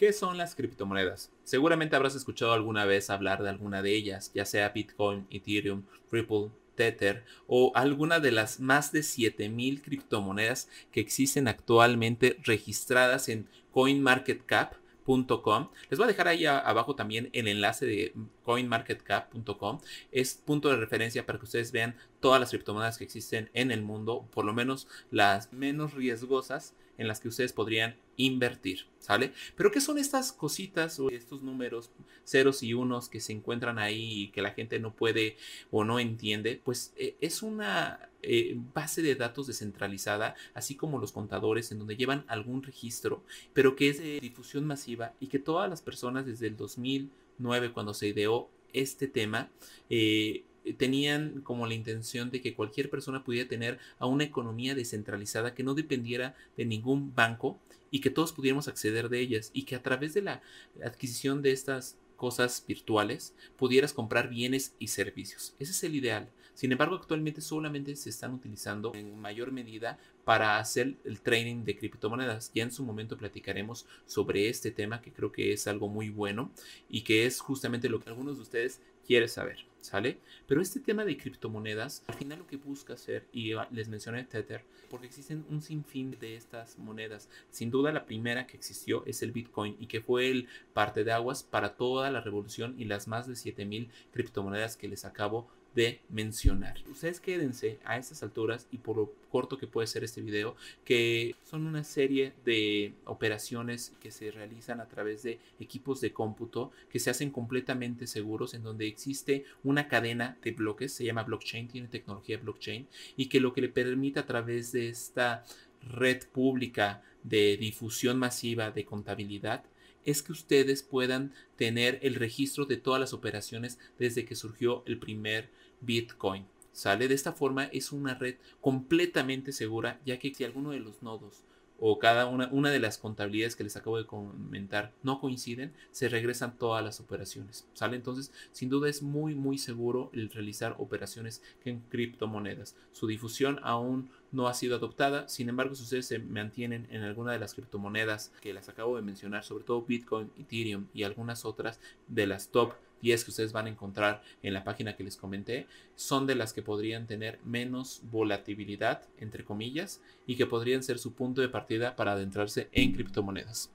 ¿Qué son las criptomonedas? Seguramente habrás escuchado alguna vez hablar de alguna de ellas, ya sea Bitcoin, Ethereum, Ripple, Tether o alguna de las más de 7000 criptomonedas que existen actualmente registradas en CoinMarketCap les voy a dejar ahí abajo también el enlace de coinmarketcap.com. Es punto de referencia para que ustedes vean todas las criptomonedas que existen en el mundo, por lo menos las menos riesgosas en las que ustedes podrían invertir, ¿sale? Pero ¿qué son estas cositas o estos números ceros y unos que se encuentran ahí y que la gente no puede o no entiende? Pues eh, es una eh, base de datos descentralizada, así como los contadores en donde llevan algún registro, pero que es de difusión masiva y que todas las personas desde el 2009 cuando se ideó este tema, eh, tenían como la intención de que cualquier persona pudiera tener a una economía descentralizada que no dependiera de ningún banco y que todos pudiéramos acceder de ellas y que a través de la adquisición de estas cosas virtuales pudieras comprar bienes y servicios. Ese es el ideal. Sin embargo, actualmente solamente se están utilizando en mayor medida para hacer el trading de criptomonedas. Ya en su momento platicaremos sobre este tema que creo que es algo muy bueno y que es justamente lo que algunos de ustedes quieren saber. ¿Sale? Pero este tema de criptomonedas, al final lo que busca hacer, y les mencioné Tether, porque existen un sinfín de estas monedas. Sin duda la primera que existió es el Bitcoin y que fue el parte de aguas para toda la revolución y las más de 7000 criptomonedas que les acabo de mencionar. Ustedes quédense a estas alturas y por lo corto que puede ser este video, que son una serie de operaciones que se realizan a través de equipos de cómputo que se hacen completamente seguros en donde existe una cadena de bloques, se llama blockchain, tiene tecnología blockchain y que lo que le permite a través de esta red pública de difusión masiva de contabilidad es que ustedes puedan tener el registro de todas las operaciones desde que surgió el primer Bitcoin. ¿Sale? De esta forma es una red completamente segura, ya que si alguno de los nodos o cada una, una de las contabilidades que les acabo de comentar no coinciden, se regresan todas las operaciones. ¿Sale? Entonces, sin duda es muy, muy seguro el realizar operaciones en criptomonedas. Su difusión aún no ha sido adoptada, sin embargo, si ustedes se mantienen en alguna de las criptomonedas que las acabo de mencionar, sobre todo Bitcoin, Ethereum y algunas otras de las top 10 que ustedes van a encontrar en la página que les comenté, son de las que podrían tener menos volatilidad, entre comillas, y que podrían ser su punto de partida para adentrarse en criptomonedas.